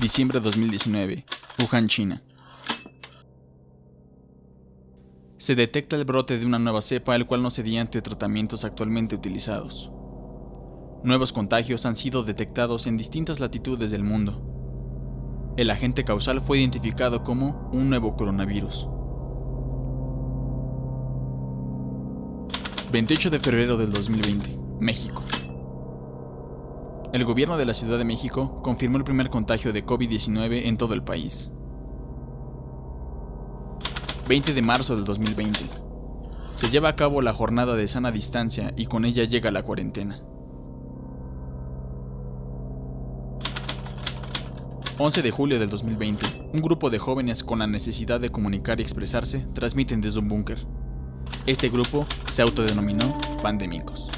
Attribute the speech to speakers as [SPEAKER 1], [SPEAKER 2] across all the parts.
[SPEAKER 1] Diciembre de 2019. Wuhan, China. Se detecta el brote de una nueva cepa, el cual no cedía ante tratamientos actualmente utilizados. Nuevos contagios han sido detectados en distintas latitudes del mundo. El agente causal fue identificado como un nuevo coronavirus. 28 de febrero del 2020, México. El gobierno de la Ciudad de México confirmó el primer contagio de COVID-19 en todo el país. 20 de marzo del 2020. Se lleva a cabo la jornada de sana distancia y con ella llega la cuarentena. 11 de julio del 2020. Un grupo de jóvenes con la necesidad de comunicar y expresarse transmiten desde un búnker. Este grupo se autodenominó Pandémicos.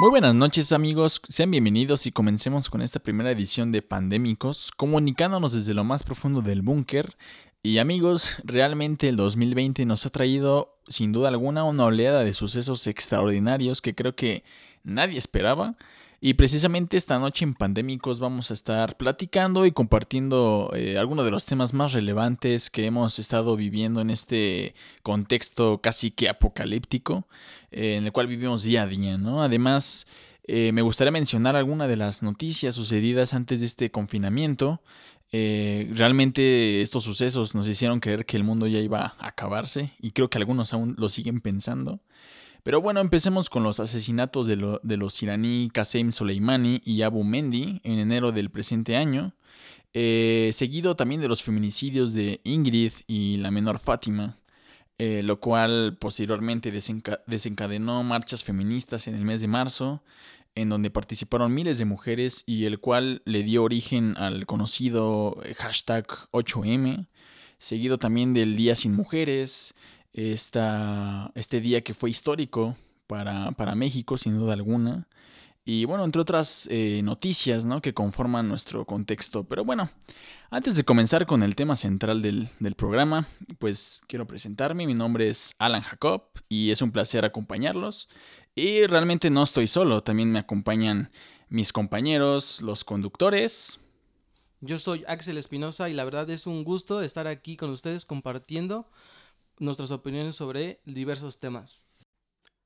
[SPEAKER 1] Muy buenas noches amigos, sean bienvenidos y comencemos con esta primera edición de Pandémicos, comunicándonos desde lo más profundo del búnker. Y amigos, realmente el 2020 nos ha traído sin duda alguna una oleada de sucesos extraordinarios que creo que nadie esperaba. Y precisamente esta noche en Pandémicos vamos a estar platicando y compartiendo eh, algunos de los temas más relevantes que hemos estado viviendo en este contexto casi que apocalíptico, eh, en el cual vivimos día a día, ¿no? Además, eh, me gustaría mencionar algunas de las noticias sucedidas antes de este confinamiento. realmente estos sucesos nos hicieron creer que el mundo ya iba a acabarse y creo que algunos aún lo siguen pensando. Pero bueno, empecemos con los asesinatos de, los iraní Qasem Soleimani y Abu Mendy en enero del presente año, eh, seguido también de los feminicidios de Ingrid y la menor Fátima, eh, lo cual posteriormente desencadenó marchas feministas en el mes de marzo, en donde participaron miles de mujeres y el cual le dio origen al conocido hashtag 8M, seguido también del Día sin Mujeres, esta, este día que fue histórico para, para, México, sin duda alguna. Y bueno, entre otras eh, noticias ¿no? que conforman nuestro contexto. Pero bueno, antes de comenzar con el tema central del, del, programa, pues quiero presentarme. Mi nombre es Alan Jacob y es un placer acompañarlos. Y realmente no estoy solo, también me acompañan mis compañeros, los conductores.
[SPEAKER 2] Yo soy Axel Espinosa y la verdad es un gusto estar aquí con ustedes compartiendo nuestras opiniones sobre diversos temas.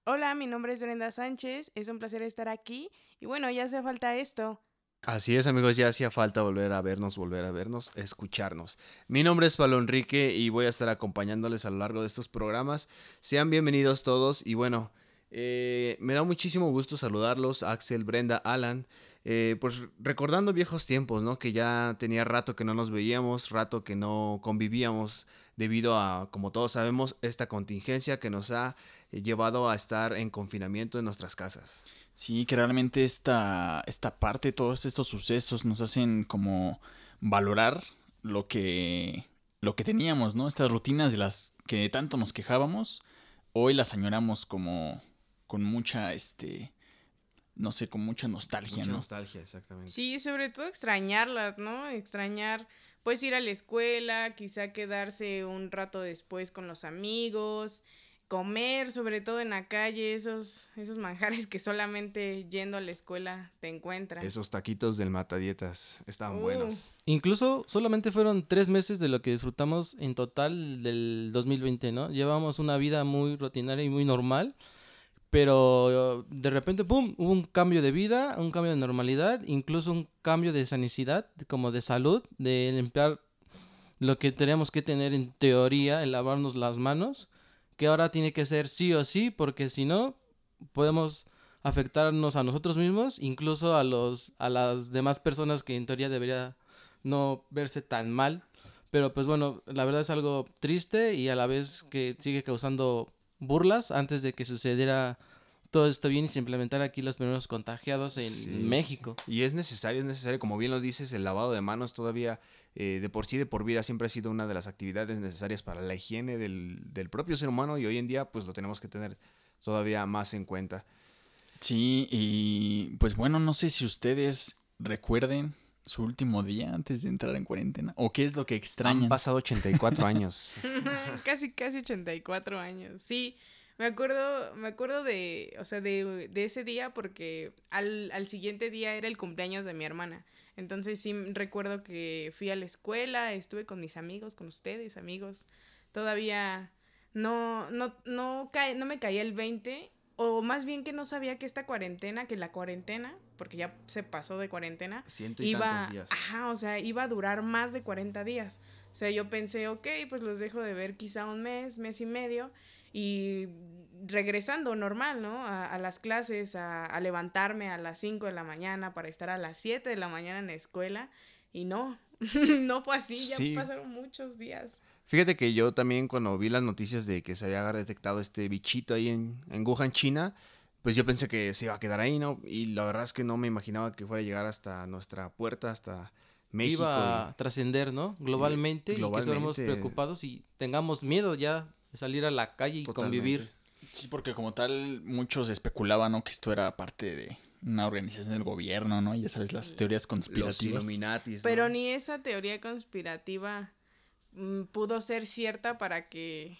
[SPEAKER 3] Hola, mi nombre es Brenda Sánchez, es un placer estar aquí y bueno, ya hace falta esto.
[SPEAKER 4] Así es, amigos, ya hacía falta volver a vernos, volver a vernos, escucharnos. Mi nombre es Pablo Enrique y voy a estar acompañándoles a lo largo de estos programas. Sean bienvenidos todos y bueno, eh, me da muchísimo gusto saludarlos, Axel, Brenda, Alan. Eh, pues recordando viejos tiempos, ¿no? Que ya tenía rato que no nos veíamos, rato que no convivíamos debido a, como todos sabemos, esta contingencia que nos ha eh, llevado a estar en confinamiento en nuestras casas.
[SPEAKER 1] Sí, que realmente esta, esta parte, todos estos sucesos nos hacen como valorar lo que, lo que teníamos, ¿no? Estas rutinas de las que tanto nos quejábamos, hoy las añoramos como con mucha, este, no sé, con mucha nostalgia,
[SPEAKER 4] mucha
[SPEAKER 1] ¿no?
[SPEAKER 4] nostalgia, exactamente.
[SPEAKER 3] Sí, sobre todo extrañarlas, ¿no? Extrañar, pues ir a la escuela, quizá quedarse un rato después con los amigos, comer, sobre todo en la calle, esos, esos manjares que solamente yendo a la escuela te encuentras.
[SPEAKER 4] Esos taquitos del matadietas estaban buenos.
[SPEAKER 2] Incluso solamente fueron tres meses de lo que disfrutamos en total del 2020, ¿no? Llevamos una vida muy rutinaria y muy normal pero de repente, ¡pum!, hubo un cambio de vida, un cambio de normalidad, incluso un cambio de sanicidad, como de salud, de limpiar lo que teníamos que tener en teoría, el lavarnos las manos, que ahora tiene que ser sí o sí, porque si no, podemos afectarnos a nosotros mismos, incluso a, los, a las demás personas que en teoría debería no verse tan mal. Pero pues bueno, la verdad es algo triste y a la vez que sigue causando burlas antes de que sucediera todo esto bien y se implementara aquí los primeros contagiados en México.
[SPEAKER 4] Y es necesario, es necesario, como bien lo dices, el lavado de manos todavía eh, de por sí, de por vida, siempre ha sido una de las actividades necesarias para la higiene del, del propio ser humano y hoy en día pues lo tenemos que tener todavía más en cuenta.
[SPEAKER 1] Sí, y pues bueno, no sé si ustedes recuerden su último día antes de entrar en cuarentena? ¿O qué es lo que extrañan?
[SPEAKER 4] Han pasado 84 años.
[SPEAKER 3] casi, casi 84 años. Sí, me acuerdo, me acuerdo de, o sea, de, de ese día porque al, al, siguiente día era el cumpleaños de mi hermana. Entonces sí recuerdo que fui a la escuela, estuve con mis amigos, con ustedes, amigos. Todavía no, no, no, cae, no me caía el 20 o más bien que no sabía que esta cuarentena, que la cuarentena, porque ya se pasó de cuarentena,
[SPEAKER 4] Ciento y
[SPEAKER 3] iba,
[SPEAKER 4] tantos días.
[SPEAKER 3] ajá, o sea, iba a durar más de 40 días. O sea, yo pensé, ok, pues los dejo de ver quizá un mes, mes y medio, y regresando normal, ¿no? A, a las clases, a, a, levantarme a las 5 de la mañana para estar a las 7 de la mañana en la escuela, y no, no fue así, ya
[SPEAKER 4] Sí.
[SPEAKER 3] pasaron muchos días.
[SPEAKER 4] Fíjate que yo también cuando vi las noticias de que se había detectado este bichito ahí en, en Wuhan, China, pues yo pensé que se iba a quedar ahí, ¿no? Y la verdad es que no me imaginaba que fuera a llegar hasta nuestra puerta, hasta México.
[SPEAKER 2] Iba a trascender, ¿no? Globalmente, y que estemos
[SPEAKER 4] globalmente.
[SPEAKER 2] preocupados y tengamos miedo ya de salir a la calle y
[SPEAKER 4] Totalmente.
[SPEAKER 2] convivir.
[SPEAKER 1] Sí, porque como tal, muchos especulaban, ¿no? Que esto era parte de una organización del gobierno, ¿no? Ya sabes, las teorías
[SPEAKER 4] Los
[SPEAKER 1] conspirativas.
[SPEAKER 4] Illuminatis. ¿no?
[SPEAKER 3] Pero ni esa teoría conspirativa mm, pudo ser cierta para que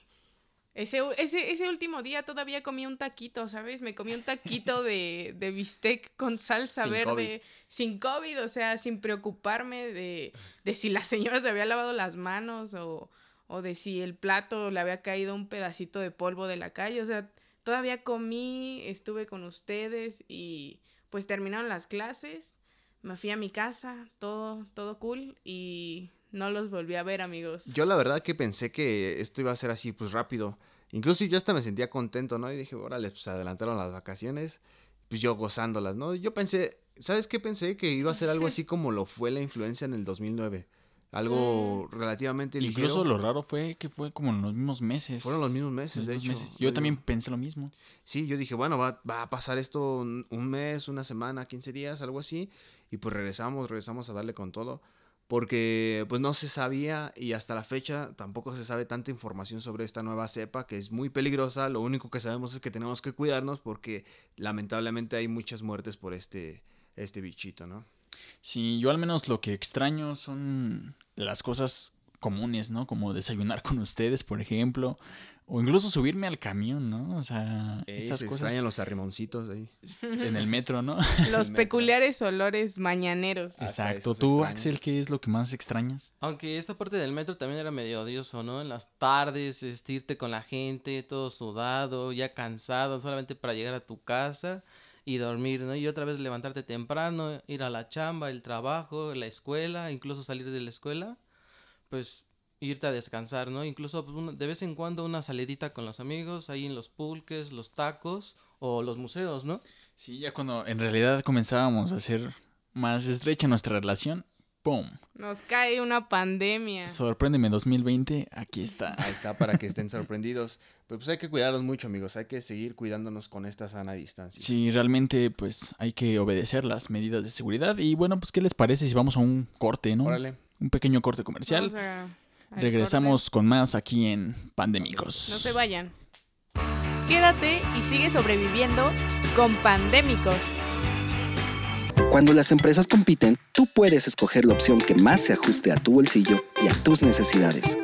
[SPEAKER 3] ese, ese, ese último día todavía comí un taquito, ¿sabes? Me comí un taquito de, de bistec con salsa
[SPEAKER 4] Sin
[SPEAKER 3] verde, sin COVID, o sea, sin preocuparme de, de si la señora se había lavado las manos o, o de si el plato le había caído un pedacito de polvo de la calle, o sea, todavía comí, estuve con ustedes y pues terminaron las clases me fui a mi casa, todo, todo cool y no los volví a ver, amigos.
[SPEAKER 4] Yo la verdad que pensé que esto iba a ser así, pues rápido. Incluso yo hasta me sentía contento, ¿no? Y dije, órale, pues adelantaron las vacaciones, pues yo gozándolas, ¿no? Yo pensé, ¿sabes qué pensé? Que iba a ser algo así como lo fue la influencia en el 2009. Algo relativamente ligero.
[SPEAKER 1] Incluso lo raro fue que fue como en los mismos meses.
[SPEAKER 4] Fueron los mismos meses,
[SPEAKER 1] los
[SPEAKER 4] de
[SPEAKER 1] mismos
[SPEAKER 4] hecho.
[SPEAKER 1] meses. Yo también pensé lo mismo.
[SPEAKER 4] Sí, yo dije, bueno, va, va a pasar esto un, un mes, una semana, 15 días, algo así. Y pues regresamos, regresamos a darle con todo. Porque pues no se sabía y hasta la fecha tampoco se sabe tanta información sobre esta nueva cepa que es muy peligrosa. Lo único que sabemos es que tenemos que cuidarnos porque lamentablemente hay muchas muertes por este, este bichito, ¿no?
[SPEAKER 1] Sí, yo al menos lo que extraño son las cosas comunes, ¿no? Como desayunar con ustedes, por ejemplo. O incluso subirme al camión, ¿no? O sea,
[SPEAKER 4] Ey,
[SPEAKER 1] esas
[SPEAKER 4] se
[SPEAKER 1] cosas
[SPEAKER 4] extrañan los arrimoncitos ahí.
[SPEAKER 1] en el metro, ¿no?
[SPEAKER 3] Los peculiares olores mañaneros.
[SPEAKER 1] Exacto. Tú,
[SPEAKER 4] extraña.
[SPEAKER 1] Axel, ¿qué es lo que más extrañas?
[SPEAKER 2] Aunque esta parte del metro también era medio odioso, ¿no? En las tardes, estirte con la gente, todo sudado, ya cansado, solamente para llegar a tu casa y dormir, ¿no? Y otra vez levantarte temprano, ir a la chamba, el trabajo, la escuela, incluso salir de la escuela, pues irte a descansar, ¿no? Incluso pues, una- de vez en cuando una salidita con los amigos, ahí en los pulques, los tacos o los museos, ¿no?
[SPEAKER 1] Sí, ya cuando en realidad comenzábamos a hacer más estrecha nuestra relación, ¡pum!
[SPEAKER 3] Nos cae una pandemia.
[SPEAKER 1] Sorpréndeme 2020, aquí está.
[SPEAKER 4] Ahí está para que estén sorprendidos. Pero pues hay que cuidarnos mucho, amigos. Hay que seguir cuidándonos con esta sana distancia.
[SPEAKER 1] Sí, realmente pues hay que obedecer las medidas de seguridad. Y bueno, pues ¿qué les parece si vamos a un corte, no?
[SPEAKER 4] Órale.
[SPEAKER 1] Un pequeño corte comercial.
[SPEAKER 3] Vamos a- al
[SPEAKER 1] Regresamos con más aquí en Pandémicos.
[SPEAKER 3] No se vayan. Quédate y sigue sobreviviendo con pandémicos.
[SPEAKER 5] Cuando las empresas compiten, tú puedes escoger la opción que más se ajuste a tu bolsillo y a tus necesidades.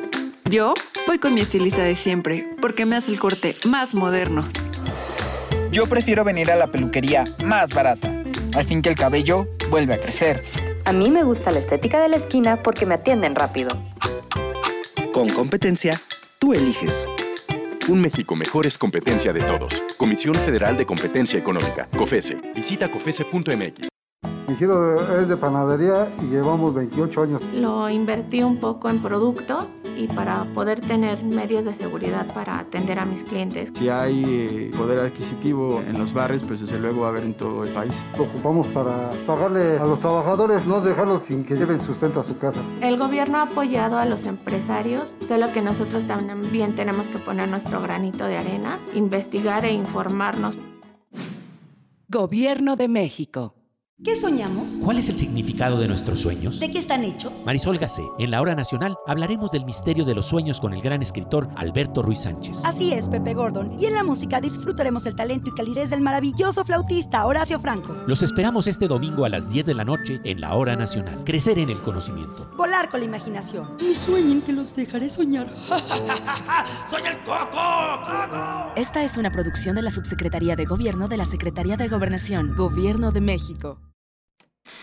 [SPEAKER 6] Yo voy con mi estilista de siempre porque me hace el corte más moderno.
[SPEAKER 7] Yo prefiero venir a la peluquería más barata, al fin que el cabello vuelve a crecer.
[SPEAKER 8] A mí me gusta la estética de la esquina porque me atienden rápido.
[SPEAKER 5] Con competencia, tú eliges.
[SPEAKER 9] Un México mejor es competencia de todos. Comisión Federal de Competencia Económica, COFESE. Visita COFESE.mx.
[SPEAKER 10] Mi giro es de panadería y llevamos 28 años.
[SPEAKER 11] Lo invertí un poco en producto y para poder tener medios de seguridad para atender a mis clientes.
[SPEAKER 12] Si hay eh, poder adquisitivo en los barrios, pues desde luego va a haber en todo el país.
[SPEAKER 10] Lo ocupamos para pagarle a los trabajadores, no dejarlos sin que lleven sustento a su casa.
[SPEAKER 11] El gobierno ha apoyado a los empresarios, solo que nosotros también tenemos que poner nuestro granito de arena, investigar e informarnos.
[SPEAKER 13] Gobierno de México. ¿Qué soñamos?
[SPEAKER 14] ¿Cuál es el significado de nuestros sueños?
[SPEAKER 13] ¿De qué están hechos?
[SPEAKER 14] Marisol Gacé, en la hora nacional hablaremos del misterio de los sueños con el gran escritor Alberto Ruiz Sánchez.
[SPEAKER 13] Así es, Pepe Gordon. Y en la música disfrutaremos el talento y calidez del maravilloso flautista Horacio Franco.
[SPEAKER 14] Los esperamos este domingo a las 10 de la noche en la hora nacional. Crecer en el conocimiento.
[SPEAKER 13] Volar con la imaginación.
[SPEAKER 15] Ni sueñen que los dejaré soñar. ¡Soy el Coco! ¡Coco!
[SPEAKER 16] Esta es una producción de la Subsecretaría de Gobierno de la Secretaría de Gobernación, Gobierno de México.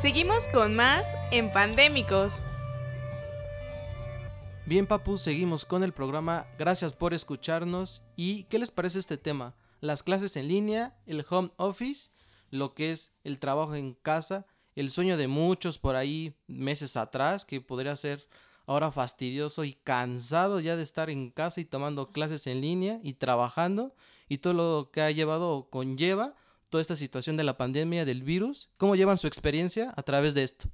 [SPEAKER 3] Seguimos con más en Pandémicos.
[SPEAKER 2] Bien, Papu, seguimos con el programa. Gracias por escucharnos. ¿Y qué les parece este tema? Las clases en línea, el home office, lo que es el trabajo en casa, el sueño de muchos por ahí meses atrás, que podría ser ahora fastidioso y cansado ya de estar en casa y tomando clases en línea y trabajando y todo lo que ha llevado o conlleva toda esta situación de la pandemia, del virus? ¿Cómo llevan su experiencia a través de esto?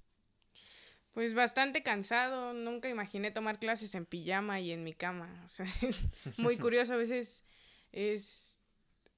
[SPEAKER 3] Pues bastante cansado, nunca imaginé tomar clases en pijama y en mi cama. O sea, es muy curioso, a veces es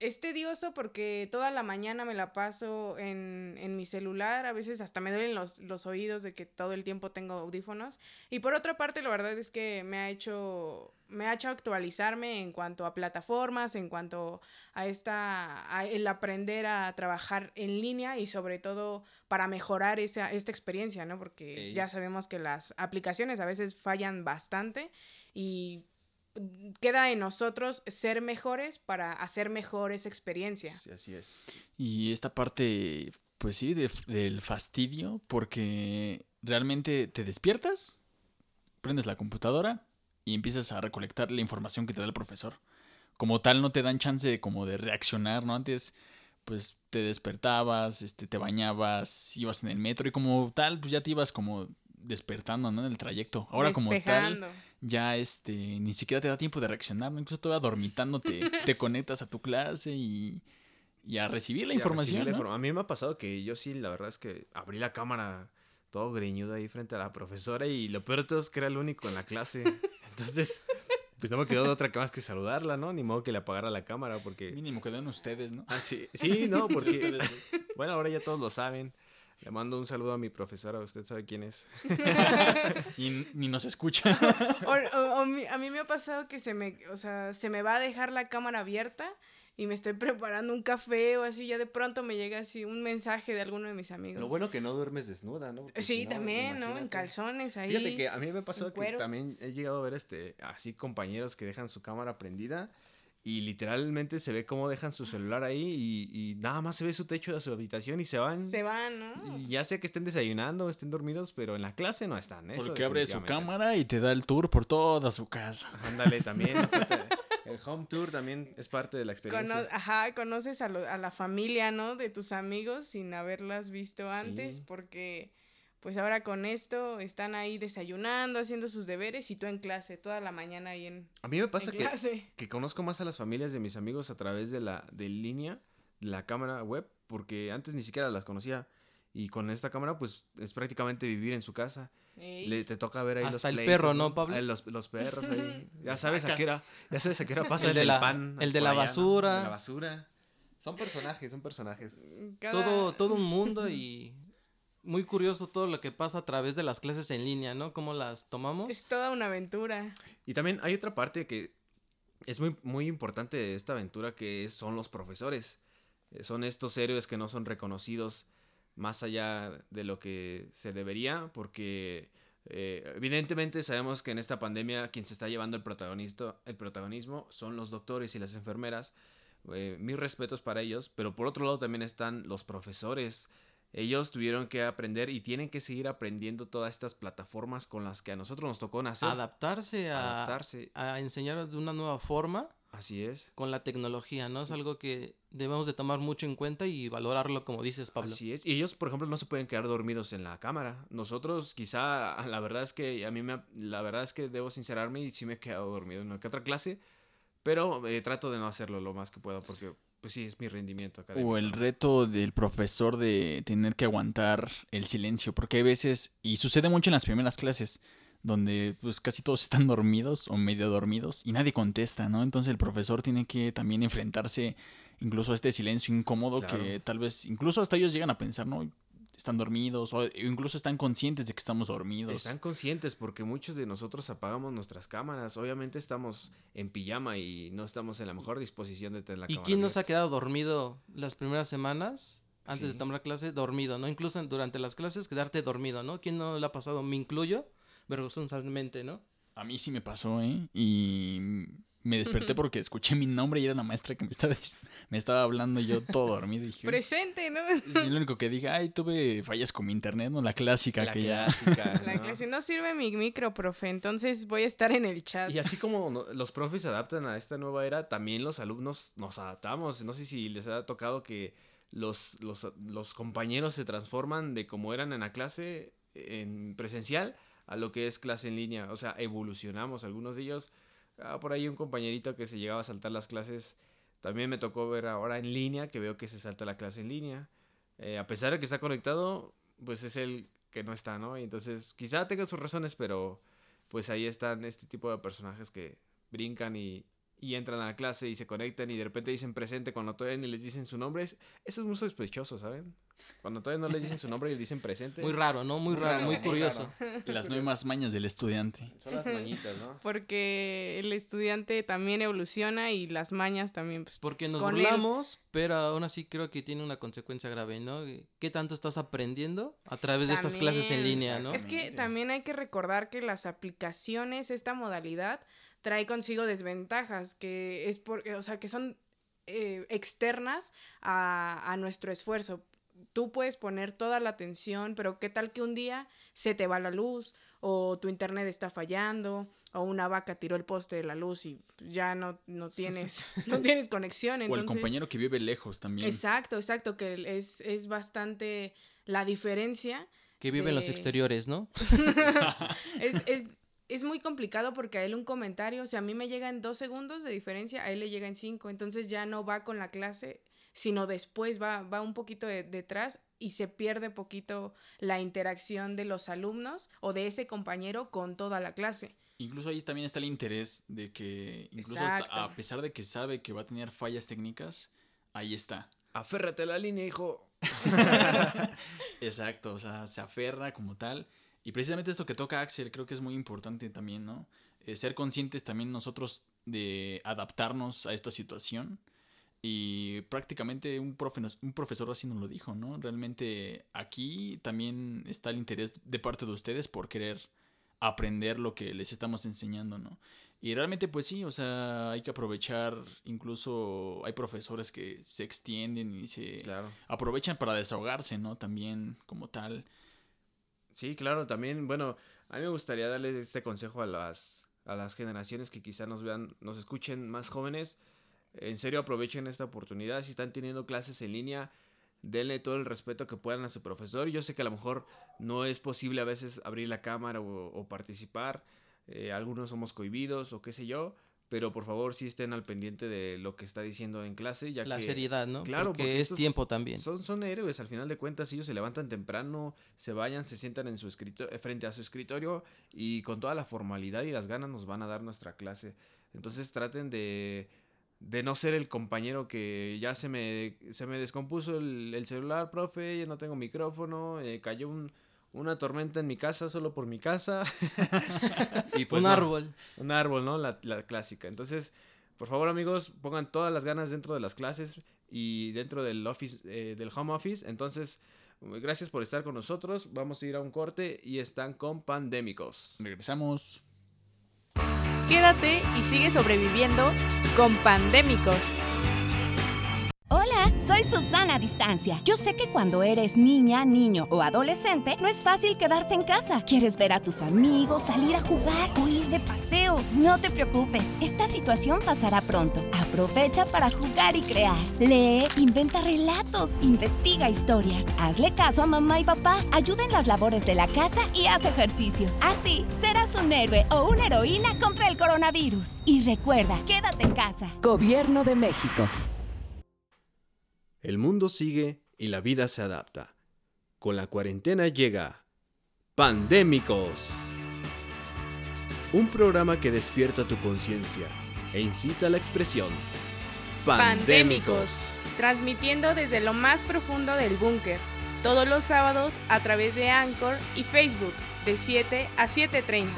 [SPEAKER 3] es tedioso porque toda la mañana me la paso en, en mi celular, a veces hasta me duelen los, los, oídos de que todo el tiempo tengo audífonos. Y por otra parte, la verdad es que me ha hecho, me ha hecho actualizarme en cuanto a plataformas, en cuanto a esta, a el aprender a trabajar en línea y sobre todo para mejorar esa, esta experiencia, ¿no? Porque okay. ya sabemos que las aplicaciones a veces fallan bastante y queda en nosotros ser mejores para hacer mejor esa experiencia.
[SPEAKER 4] Sí, así es.
[SPEAKER 1] Y esta parte, pues sí, de, del fastidio, porque realmente te despiertas, prendes la computadora y empiezas a recolectar la información que te da el profesor. Como tal, no te dan chance como de reaccionar, ¿no? Antes, pues te despertabas, este, te bañabas, ibas en el metro y como tal, pues ya te ibas como despertando, ¿no? En el trayecto. Ahora como tal, ya este, ni siquiera te da tiempo de reaccionar, ¿no? Incluso todavía dormitando te, te conectas a tu clase y, y a recibir la
[SPEAKER 4] Y a
[SPEAKER 1] información,
[SPEAKER 4] recibir la
[SPEAKER 1] ¿no?
[SPEAKER 4] informa- A mí me ha pasado que yo sí, la verdad es que abrí la cámara todo greñudo ahí frente a la profesora y lo peor de todo es que era el único en la clase. Entonces, pues no me quedó de otra que más que saludarla, ¿no? Ni modo que le apagara la cámara porque...
[SPEAKER 1] Mínimo quedan ustedes, ¿no?
[SPEAKER 4] Ah, sí, sí, no, porque... Bueno, ahora ya todos lo saben. Le mando un saludo a mi profesora, usted sabe quién es.
[SPEAKER 1] y ni nos escucha.
[SPEAKER 3] O- o- o mi- a mí me ha pasado que se me, o sea, se me va a dejar la cámara abierta y me estoy preparando un café o así, ya de pronto me llega así un mensaje de alguno de mis amigos.
[SPEAKER 4] Lo bueno que no duermes desnuda, ¿no? Porque
[SPEAKER 3] Sí,
[SPEAKER 4] si no,
[SPEAKER 3] también, ¿no? En calzones ahí.
[SPEAKER 4] Fíjate que a mí me ha pasado que
[SPEAKER 3] cueros.
[SPEAKER 4] también he llegado a ver este así compañeros que dejan su cámara prendida y literalmente se ve cómo dejan su celular ahí y, y nada más se ve su techo de su habitación y se van.
[SPEAKER 3] Se van, ¿no?
[SPEAKER 4] Y ya sea que estén desayunando o estén dormidos, pero en la clase no están. Eso
[SPEAKER 1] Porque abre su cámara y te da el tour por toda su casa.
[SPEAKER 4] Ándale, también. El home tour también es parte de la experiencia.
[SPEAKER 3] Cono- ajá, conoces a, lo- a la familia, ¿no? De tus amigos sin haberlas visto antes,
[SPEAKER 4] Sí.
[SPEAKER 3] porque pues ahora con esto están ahí desayunando, haciendo sus deberes y tú en clase, toda la mañana ahí en,
[SPEAKER 4] A mí me pasa que,
[SPEAKER 3] clase.
[SPEAKER 4] que conozco más a las familias de mis amigos a través de la de línea, de la cámara web, porque antes ni siquiera las conocía. Y con esta cámara, pues es prácticamente vivir en su casa. Le, te toca ver ahí los
[SPEAKER 2] Hasta el
[SPEAKER 4] pleitos,
[SPEAKER 2] perro, ¿no, Pablo?
[SPEAKER 4] Ahí los, los perros ahí. Ya sabes a qué hora, ya sabes a qué hora pasa
[SPEAKER 2] El
[SPEAKER 4] el,
[SPEAKER 2] de la-
[SPEAKER 4] pan.
[SPEAKER 2] el de la
[SPEAKER 4] allá, ¿no?
[SPEAKER 2] basura.
[SPEAKER 4] De la basura. Son personajes, son personajes.
[SPEAKER 3] Cada-
[SPEAKER 2] Todo, todo un mundo y muy curioso todo lo que pasa a través de las clases en línea, ¿no? Cómo las tomamos.
[SPEAKER 3] Es toda una aventura.
[SPEAKER 4] Y también hay otra parte que es muy, muy importante de esta aventura que son los profesores. Eh, Son estos héroes que no son reconocidos más allá de lo que se debería, porque eh, evidentemente sabemos que en esta pandemia quien se está llevando el, protagonista, el protagonismo son los doctores y las enfermeras. Eh, mis respetos para ellos, pero por otro lado también están los profesores. Ellos tuvieron que aprender y tienen que seguir aprendiendo todas estas plataformas con las que a nosotros nos tocó nacer.
[SPEAKER 2] Adaptarse a,
[SPEAKER 4] Adaptarse.
[SPEAKER 2] a enseñar de una nueva forma
[SPEAKER 4] Así es.
[SPEAKER 2] Con la tecnología, ¿no? Es algo que debemos de tomar mucho en cuenta y valorarlo, como dices, Pablo.
[SPEAKER 4] Así es. Y ellos, por ejemplo, no se pueden quedar dormidos en la cámara. Nosotros, quizá, la verdad es que a mí me, la verdad es que debo sincerarme y sí me he quedado dormido en una que otra clase, pero eh, trato de no hacerlo lo más que puedo porque pues sí, es mi rendimiento académico.
[SPEAKER 1] O el reto del profesor de tener que aguantar el silencio, porque hay veces, y sucede mucho en las primeras clases, donde pues casi todos están dormidos o medio dormidos y nadie contesta, ¿no? Entonces el profesor tiene que también enfrentarse incluso a este silencio incómodo que tal vez, incluso hasta ellos llegan a pensar, ¿no? Están dormidos o incluso están conscientes de que estamos dormidos.
[SPEAKER 4] Están conscientes porque muchos de nosotros apagamos nuestras cámaras. Obviamente estamos en pijama y no estamos en la mejor disposición de tener la
[SPEAKER 2] ¿Y
[SPEAKER 4] cámara.
[SPEAKER 2] ¿Y quién nos ha quedado dormido las primeras semanas? Antes de tomar clase, dormido, ¿no? Incluso durante las clases, quedarte dormido, ¿no? ¿Quién no le ha pasado? Me incluyo vergonzosamente, ¿no?
[SPEAKER 1] A mí sí me pasó, ¿eh? Y me desperté porque escuché mi nombre y era la maestra que me estaba, me estaba hablando yo todo dormido. Dije,
[SPEAKER 3] Presente, ¿no?
[SPEAKER 1] Sí, lo único que dije, ay, tuve fallas con mi internet, ¿no? La clásica
[SPEAKER 4] la
[SPEAKER 1] que
[SPEAKER 4] clásica,
[SPEAKER 1] ya...
[SPEAKER 3] La
[SPEAKER 4] ¿no?
[SPEAKER 3] clase, no sirve mi micro, profe, entonces voy a estar en el chat.
[SPEAKER 4] Y así como los profes se adaptan a esta nueva era, también los alumnos nos adaptamos. No sé si les ha tocado que los, los, los compañeros se transforman de como eran en la clase en presencial a lo que es clase en línea. O sea, evolucionamos. Algunos de ellos, ah, por ahí un compañerito que se llegaba a saltar las clases, también me tocó ver ahora en línea, que veo que se salta la clase en línea. Eh, a pesar de que está conectado, pues es el que no está, ¿no? Y entonces quizá tenga sus razones, pero pues ahí están este tipo de personajes que brincan y, y entran a la clase y se conectan y de repente dicen presente cuando todavía ni les dicen su nombre. Es- eso es muy sospechoso, ¿saben? Cuando todavía no les dicen su nombre y les dicen presente.
[SPEAKER 2] Muy raro, ¿no? Muy raro, muy curioso.
[SPEAKER 1] Las nuevas mañas del estudiante.
[SPEAKER 4] Son las mañitas, ¿no?
[SPEAKER 3] Porque el estudiante también evoluciona y las mañas también. Pues,
[SPEAKER 2] Porque nos
[SPEAKER 3] él.
[SPEAKER 2] burlamos, pero aún así creo que tiene una consecuencia grave, ¿no? ¿Qué tanto estás aprendiendo a través de estas clases en línea, no?
[SPEAKER 3] Es que también hay que recordar que las aplicaciones, esta modalidad, trae consigo desventajas, que es por, o sea, que son eh, externas a, a nuestro esfuerzo. Tú puedes poner toda la atención, pero ¿qué tal que un día se te va la luz o tu internet está fallando o una vaca tiró el poste de la luz y ya no, no tienes no tienes conexión?
[SPEAKER 1] O el
[SPEAKER 3] Entonces,
[SPEAKER 1] compañero que vive lejos también.
[SPEAKER 3] Exacto, exacto, que es, es bastante la diferencia.
[SPEAKER 2] Que vive en los exteriores, ¿no?
[SPEAKER 3] es, es, es muy complicado porque a él un comentario, o sea, a mí me llega en dos segundos de diferencia, a él le llega en cinco, entonces ya no va con la clase, sino después va, va un poquito de- detrás y se pierde poquito la interacción de los alumnos o de ese compañero con toda la clase.
[SPEAKER 1] Incluso ahí también está el interés de que, incluso hasta- a pesar de que sabe que va a tener fallas técnicas, ahí está.
[SPEAKER 4] Aférrate a la línea, hijo.
[SPEAKER 1] Exacto, o sea, se aferra como tal. Y precisamente esto que toca Axel creo que es muy importante también, ¿no? Eh, ser conscientes también nosotros de adaptarnos a esta situación. Y prácticamente un, profe nos- un profesor así nos lo dijo, ¿no? Realmente aquí también está el interés de parte de ustedes por querer aprender lo que les estamos enseñando, ¿no? Y realmente pues sí, o sea, hay que aprovechar, incluso hay profesores que se extienden y se aprovechan para desahogarse, ¿no? También como tal.
[SPEAKER 4] Sí, claro, también, bueno, a mí me gustaría darle este consejo a las, a las generaciones que quizá nos vean, nos escuchen más jóvenes. En serio, aprovechen esta oportunidad. Si están teniendo clases en línea, denle todo el respeto que puedan a su profesor. Yo sé que a lo mejor no es posible a veces abrir la cámara o, o participar. eh, algunos somos cohibidos o qué sé yo. Pero por favor, sí estén al pendiente de lo que está diciendo en clase, ya
[SPEAKER 2] La
[SPEAKER 4] que...
[SPEAKER 2] seriedad, ¿no?
[SPEAKER 4] Claro,
[SPEAKER 2] Porque es tiempo también.
[SPEAKER 4] Son, son héroes, al final de cuentas, ellos se levantan temprano, se vayan, se sientan en su escrito- eh, frente a su escritorio y con toda la formalidad y las ganas nos van a dar nuestra clase. Entonces traten de, de no ser el compañero que ya se me, se me descompuso el, el celular, profe, ya no tengo micrófono, eh, cayó un- una tormenta en mi casa solo por mi casa. y pues
[SPEAKER 2] Un
[SPEAKER 4] no,
[SPEAKER 2] árbol.
[SPEAKER 4] Un árbol, ¿no? La, la clásica. Entonces, por favor, amigos, pongan todas las ganas dentro de las clases y dentro del office, eh, del home office. Entonces, gracias por estar con nosotros. Vamos a ir a un corte y están con pandémicos.
[SPEAKER 1] Regresamos.
[SPEAKER 3] Quédate y sigue sobreviviendo con pandémicos.
[SPEAKER 17] Hola, soy Susana a Distancia. Yo sé que cuando eres niña, niño o adolescente, no es fácil quedarte en casa. Quieres ver a tus amigos, salir a jugar o ir de paseo. No te preocupes, esta situación pasará pronto. Aprovecha para jugar y crear. Lee, inventa relatos, investiga historias. Hazle caso a mamá y papá, ayuda en las labores de la casa y haz ejercicio. Así un héroe o una heroína contra el coronavirus. Y recuerda, quédate en casa.
[SPEAKER 18] Gobierno de México.
[SPEAKER 4] El mundo sigue y la vida se adapta. Con la cuarentena llega Pandémicos. Un programa que despierta tu conciencia e incita a la expresión.
[SPEAKER 3] Pandémicos. Transmitiendo desde lo más profundo del búnker. Todos los sábados a través de Anchor y Facebook de 7 a 7.30.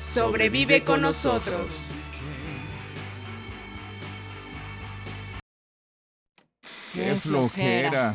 [SPEAKER 3] Sobrevive con nosotros.
[SPEAKER 19] ¡Qué flojera!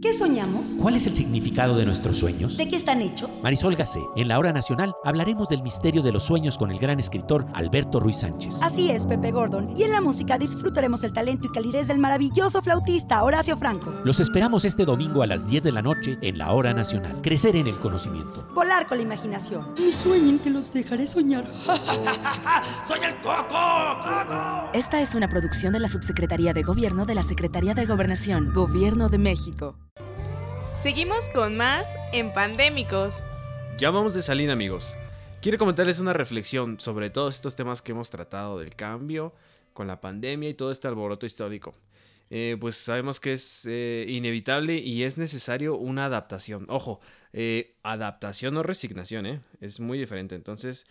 [SPEAKER 13] ¿Qué soñamos?
[SPEAKER 14] ¿Cuál es el significado de nuestros sueños?
[SPEAKER 13] ¿De qué están hechos?
[SPEAKER 14] Marisol Gacé, en la hora nacional hablaremos del misterio de los sueños con el gran escritor Alberto Ruiz Sánchez.
[SPEAKER 13] Así es, Pepe Gordon. Y en la música disfrutaremos el talento y calidez del maravilloso flautista Horacio Franco.
[SPEAKER 14] Los esperamos este domingo a las 10 de la noche en la hora nacional. Crecer en el conocimiento.
[SPEAKER 13] Volar con la imaginación.
[SPEAKER 15] Y sueñen que los dejaré soñar. ¡Soy el Coco! ¡Coco!
[SPEAKER 16] Esta es una producción de la Subsecretaría de Gobierno de la Secretaría de Gobernación, Gobierno de México.
[SPEAKER 3] Seguimos con más en Pandémicos.
[SPEAKER 4] Ya vamos de salida, amigos. Quiero comentarles una reflexión sobre todos estos temas que hemos tratado del cambio con la pandemia y todo este alboroto histórico. Eh, pues sabemos que es eh, inevitable y es necesario una adaptación. Ojo, eh, adaptación o resignación, ¿eh? Es muy diferente. Entonces,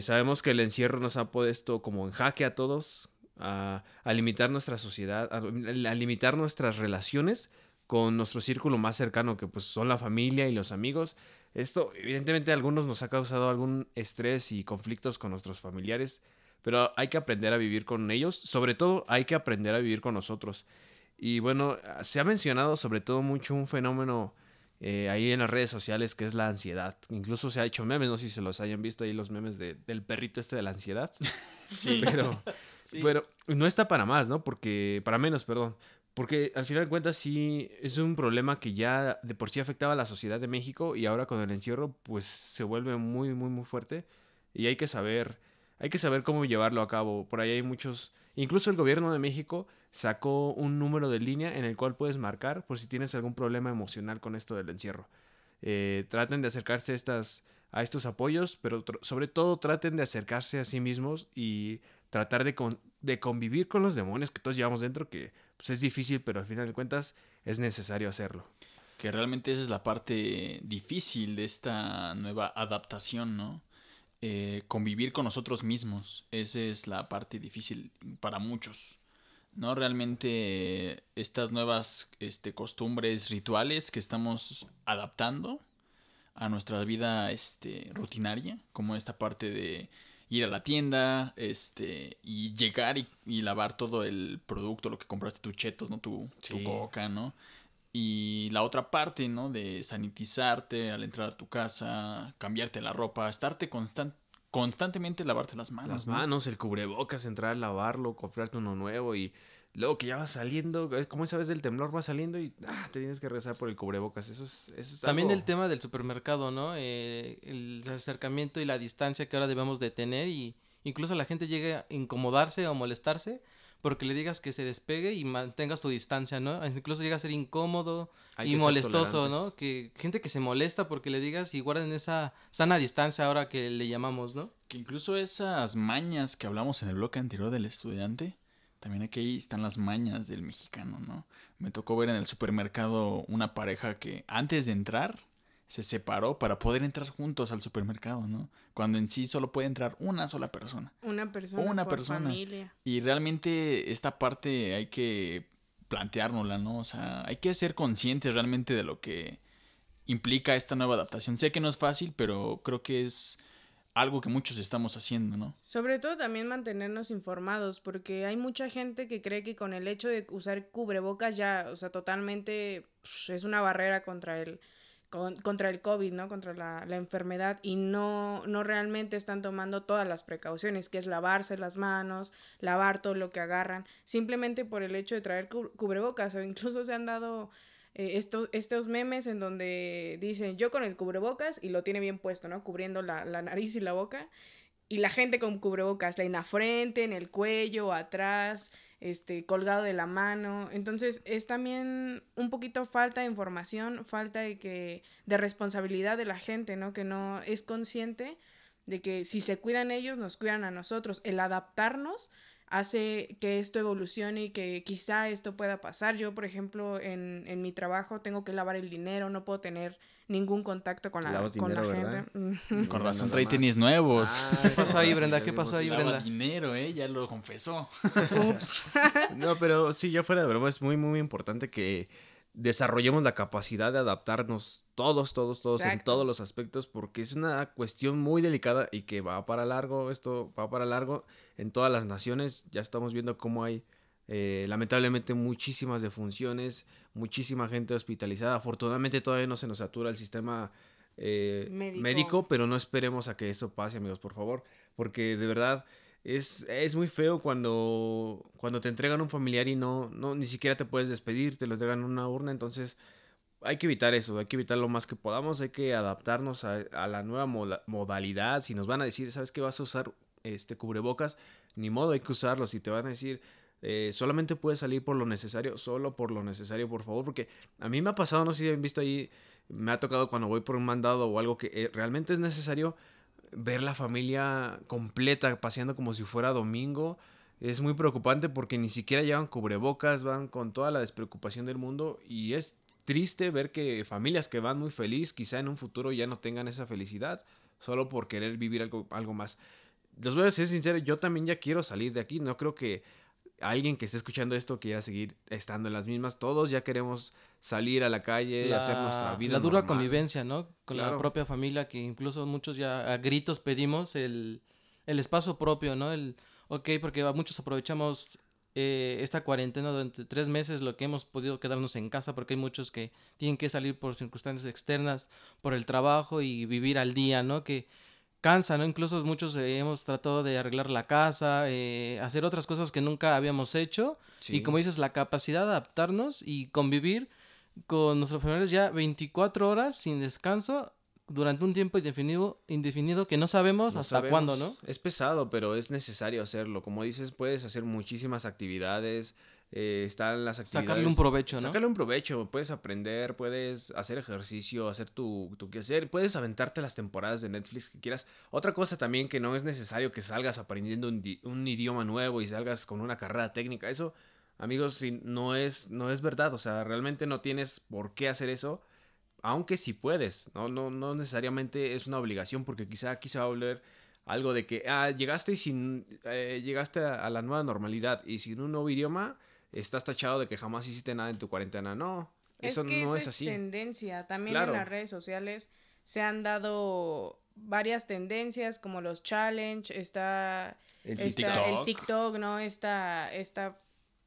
[SPEAKER 4] sabemos que el encierro nos ha puesto como en jaque a todos, a, limitar nuestra sociedad, a limitar nuestras relaciones con nuestro círculo más cercano, que pues son la familia y los amigos. Esto, evidentemente, a algunos nos ha causado algún estrés y conflictos con nuestros familiares, pero hay que aprender a vivir con ellos. Sobre todo, hay que aprender a vivir con nosotros. Y bueno, se ha mencionado sobre todo mucho un fenómeno eh, ahí en las redes sociales que es la ansiedad. Incluso se ha hecho memes, no sé si se los hayan visto ahí los memes del perrito este de la ansiedad. Sí. pero, pero no está para más, ¿no? Porque, para menos, perdón. Porque al final de cuentas sí es un problema que ya de por sí afectaba a la sociedad de México y ahora con el encierro pues se vuelve muy muy muy fuerte y hay que saber hay que saber cómo llevarlo a cabo. Por ahí hay muchos incluso el gobierno de México sacó un número de línea en el cual puedes marcar por si tienes algún problema emocional con esto del encierro. Eh, traten de acercarse a estas a estos apoyos, pero sobre todo traten de acercarse a sí mismos y tratar de, de convivir con los demonios que todos llevamos dentro, que pues, es difícil, pero al final de cuentas es necesario hacerlo.
[SPEAKER 1] Que realmente esa es la parte difícil de esta nueva adaptación, ¿no? Eh, convivir con nosotros mismos. Esa es la parte difícil para muchos. ¿No? Realmente estas nuevas este, costumbres rituales que estamos adaptando a nuestra vida este, rutinaria, como esta parte de ir a la tienda, este, y llegar y, lavar todo el producto, lo que compraste, tus chetos, ¿no? Tu, tu coca, ¿no? Y la otra parte, ¿no? De sanitizarte al entrar a tu casa, cambiarte la ropa, estarte constantemente lavarte las manos.
[SPEAKER 4] Las manos, el cubrebocas, entrar a lavarlo, comprarte uno nuevo y luego que ya va saliendo, como esa vez del temblor va saliendo y ah, te tienes que rezar por el cubrebocas. Eso es, eso es
[SPEAKER 2] También el tema del supermercado, ¿no? Eh, el acercamiento y la distancia que ahora debemos de tener y incluso la gente llega a incomodarse o molestarse porque le digas que se despegue y mantenga su distancia, ¿no? Incluso llega a ser incómodo y molestoso, ¿no? Que gente que se molesta porque le digas y guarden esa sana distancia ahora que le llamamos, ¿no?
[SPEAKER 1] Que incluso esas mañas que hablamos en el bloque anterior del estudiante, también aquí están las mañas del mexicano, ¿no? Me tocó ver en el supermercado una pareja que antes de entrar se separó para poder entrar juntos al supermercado, ¿no? Cuando en sí solo puede entrar una sola persona.
[SPEAKER 3] Una persona. Una por persona. Familia.
[SPEAKER 1] Y realmente esta parte hay que planteárnosla, ¿no? O sea, hay que ser conscientes realmente de lo que implica esta nueva adaptación. Sé que no es fácil, pero creo que es algo que muchos estamos haciendo, ¿no?
[SPEAKER 3] Sobre todo también mantenernos informados, porque hay mucha gente que cree que con el hecho de usar cubrebocas ya, o sea, totalmente es una barrera contra el, con- contra el COVID, ¿no? Contra la, la enfermedad y no, no realmente están tomando todas las precauciones, que es lavarse las manos, lavar todo lo que agarran, simplemente por el hecho de traer cu- cubrebocas o incluso se han dado eh, estos, estos memes en donde dicen yo con el cubrebocas y lo tiene bien puesto, ¿no? Cubriendo la, la nariz y la boca. Y la gente con cubrebocas, en la frente, en el cuello, atrás, este, colgado de la mano. Entonces es también un poquito falta de información, falta de que, de responsabilidad de la gente, ¿no? Que no es consciente de que si se cuidan ellos, nos cuidan a nosotros. El adaptarnos hace que esto evolucione y que quizá esto pueda pasar. Yo, por ejemplo, en, en mi trabajo tengo que lavar el dinero, no puedo tener ningún contacto con la, con
[SPEAKER 4] dinero,
[SPEAKER 3] la gente.
[SPEAKER 1] Con razón trae tenis nuevos.
[SPEAKER 4] Ah,
[SPEAKER 2] ¿Qué pasó ahí, Brenda? ¿Qué pasó ahí,
[SPEAKER 1] Lava
[SPEAKER 2] Brenda?
[SPEAKER 1] dinero, ¿eh? Ya lo confesó.
[SPEAKER 3] Ups.
[SPEAKER 4] No, pero sí, ya fuera de broma, es muy, muy importante que desarrollemos la capacidad de adaptarnos todos, todos, todos en todos los aspectos, porque es una cuestión muy delicada y que va para largo, esto va para largo en todas las naciones. Ya estamos viendo cómo hay, eh, lamentablemente, muchísimas defunciones, muchísima gente hospitalizada. Afortunadamente todavía no se nos satura el sistema eh,
[SPEAKER 3] Médico.
[SPEAKER 4] médico, pero no esperemos a que eso pase, amigos, por favor, porque de verdad es, es muy feo cuando, cuando te entregan un familiar y no, no ni siquiera te puedes despedir, te lo entregan en una urna, entonces hay que evitar eso, hay que evitar lo más que podamos, hay que adaptarnos a, a la nueva moda- modalidad, si nos van a decir, ¿sabes qué vas a usar este cubrebocas? Ni modo, hay que usarlo, si te van a decir... eh, solamente puedes salir por lo necesario, solo por lo necesario, por favor, porque a mí me ha pasado, no sé si han visto ahí, me ha tocado cuando voy por un mandado o algo que eh, realmente es necesario, ver la familia completa paseando como si fuera domingo es muy preocupante porque ni siquiera llevan cubrebocas, van con toda la despreocupación del mundo y es triste ver que familias que van muy feliz quizá en un futuro ya no tengan esa felicidad solo por querer vivir algo, algo más. Les voy a ser sincero, yo también ya quiero salir de aquí, no creo que alguien que esté escuchando esto quiera seguir estando en las mismas, todos ya queremos salir a la calle, hacer nuestra vida.
[SPEAKER 2] La dura
[SPEAKER 4] normal.
[SPEAKER 2] convivencia, ¿no? Con la propia familia, que incluso muchos ya a gritos pedimos el, el espacio propio, ¿no? El, ok, porque muchos aprovechamos eh, esta cuarentena durante tres meses, lo que hemos podido quedarnos en casa, porque hay muchos que tienen que salir por circunstancias externas, por el trabajo y vivir al día, ¿no? Que cansa, ¿no? Incluso muchos eh, hemos tratado de arreglar la casa, eh, hacer otras cosas que nunca habíamos hecho.
[SPEAKER 4] Sí.
[SPEAKER 2] Y como dices, la capacidad de adaptarnos y convivir con nuestros familiares ya 24 horas sin descanso durante un tiempo indefinido, indefinido que no sabemos
[SPEAKER 4] No
[SPEAKER 2] hasta
[SPEAKER 4] sabemos.
[SPEAKER 2] cuándo, ¿no?
[SPEAKER 4] Es pesado, pero es necesario hacerlo. Como dices, puedes hacer muchísimas actividades. Eh, están las actividades.
[SPEAKER 2] Sacarle un provecho, ¿no?
[SPEAKER 4] Sacarle un provecho. Puedes aprender, puedes hacer ejercicio, hacer tu, tu quehacer. Puedes aventarte las temporadas de Netflix que quieras. Otra cosa también que no es necesario que salgas aprendiendo un, di- un idioma nuevo y salgas con una carrera técnica. Eso, amigos, no es, no es verdad. O sea, realmente no tienes por qué hacer eso aunque sí puedes, ¿no? No, no necesariamente es una obligación, porque quizá aquí se va a volver algo de que, ah, llegaste y sin, eh, llegaste a, a la nueva normalidad y sin un nuevo idioma, estás tachado de que jamás hiciste nada en tu cuarentena. No, eso
[SPEAKER 3] es que
[SPEAKER 4] no
[SPEAKER 3] eso
[SPEAKER 4] es así.
[SPEAKER 3] tendencia. También
[SPEAKER 4] Claro.
[SPEAKER 3] en las redes sociales se han dado varias tendencias como los challenge, está
[SPEAKER 4] El
[SPEAKER 3] está el
[SPEAKER 4] TikTok.
[SPEAKER 3] TikTok, ¿no? Esta, esta,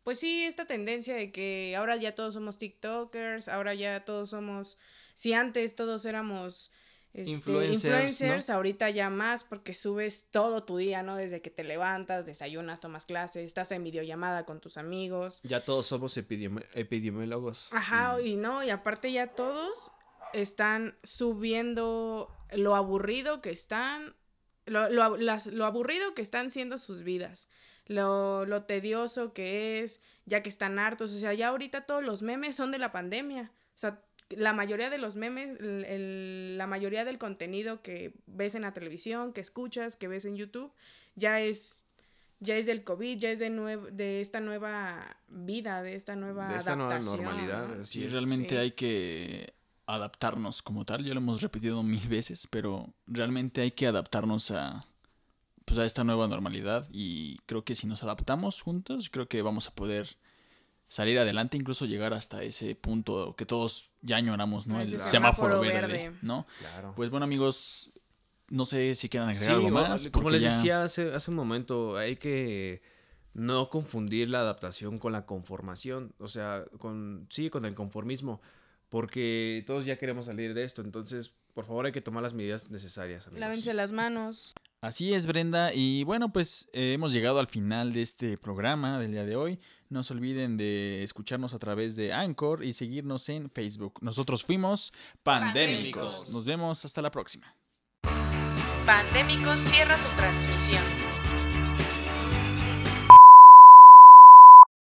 [SPEAKER 3] pues sí, esta tendencia de que ahora ya todos somos TikTokers, ahora ya todos somos, si antes todos éramos este,
[SPEAKER 2] Influencers,
[SPEAKER 3] influencers,
[SPEAKER 2] ¿no?
[SPEAKER 3] ahorita ya más porque subes todo tu día, ¿no? Desde que te levantas, desayunas, tomas clases, estás en videollamada con tus amigos.
[SPEAKER 4] Ya todos somos epidemi- epidemiólogos.
[SPEAKER 3] Ajá, y no, y aparte ya todos están subiendo lo aburrido que están, lo, lo, las- lo aburrido que están siendo sus vidas, lo, lo tedioso que es, ya que están hartos, o sea, ya ahorita todos los memes son de la pandemia, o sea, la mayoría de los memes, el- el- la mayoría del contenido que ves en la televisión, que escuchas, que ves en YouTube, ya es ya es del COVID, ya es de, de esta nueva vida, de esta nueva
[SPEAKER 4] De esta nueva
[SPEAKER 3] adaptación.
[SPEAKER 4] normalidad,
[SPEAKER 1] Sí,
[SPEAKER 4] es.
[SPEAKER 1] realmente
[SPEAKER 3] Sí.
[SPEAKER 1] hay que adaptarnos como tal. Ya lo hemos repetido mil veces, pero realmente hay que adaptarnos a, pues, a esta nueva normalidad. Y creo que si nos adaptamos juntos, creo que vamos a poder salir adelante, incluso llegar hasta ese punto que todos ya añoramos, ¿no? El semáforo
[SPEAKER 3] semáforo
[SPEAKER 1] verde,
[SPEAKER 3] verde.
[SPEAKER 1] ¿no?
[SPEAKER 4] Claro.
[SPEAKER 1] Pues bueno, amigos, no sé si quieran agregar
[SPEAKER 4] Sí,
[SPEAKER 1] algo más.
[SPEAKER 4] como les
[SPEAKER 1] ya-
[SPEAKER 4] decía hace, hace un momento, hay que no confundir la adaptación con la conformación, o sea, con sí, con el conformismo, porque todos ya queremos salir de esto, entonces, por favor, hay que tomar las medidas necesarias. amigos.
[SPEAKER 3] Lávense las manos.
[SPEAKER 1] Así es, Brenda. Y bueno, pues eh, hemos llegado al final de este programa del día de hoy. No se olviden de escucharnos a través de Anchor y seguirnos en Facebook. Nosotros fuimos Pandémicos.
[SPEAKER 3] Pandémicos.
[SPEAKER 1] Nos vemos hasta la próxima.
[SPEAKER 3] Pandémicos cierra su transmisión.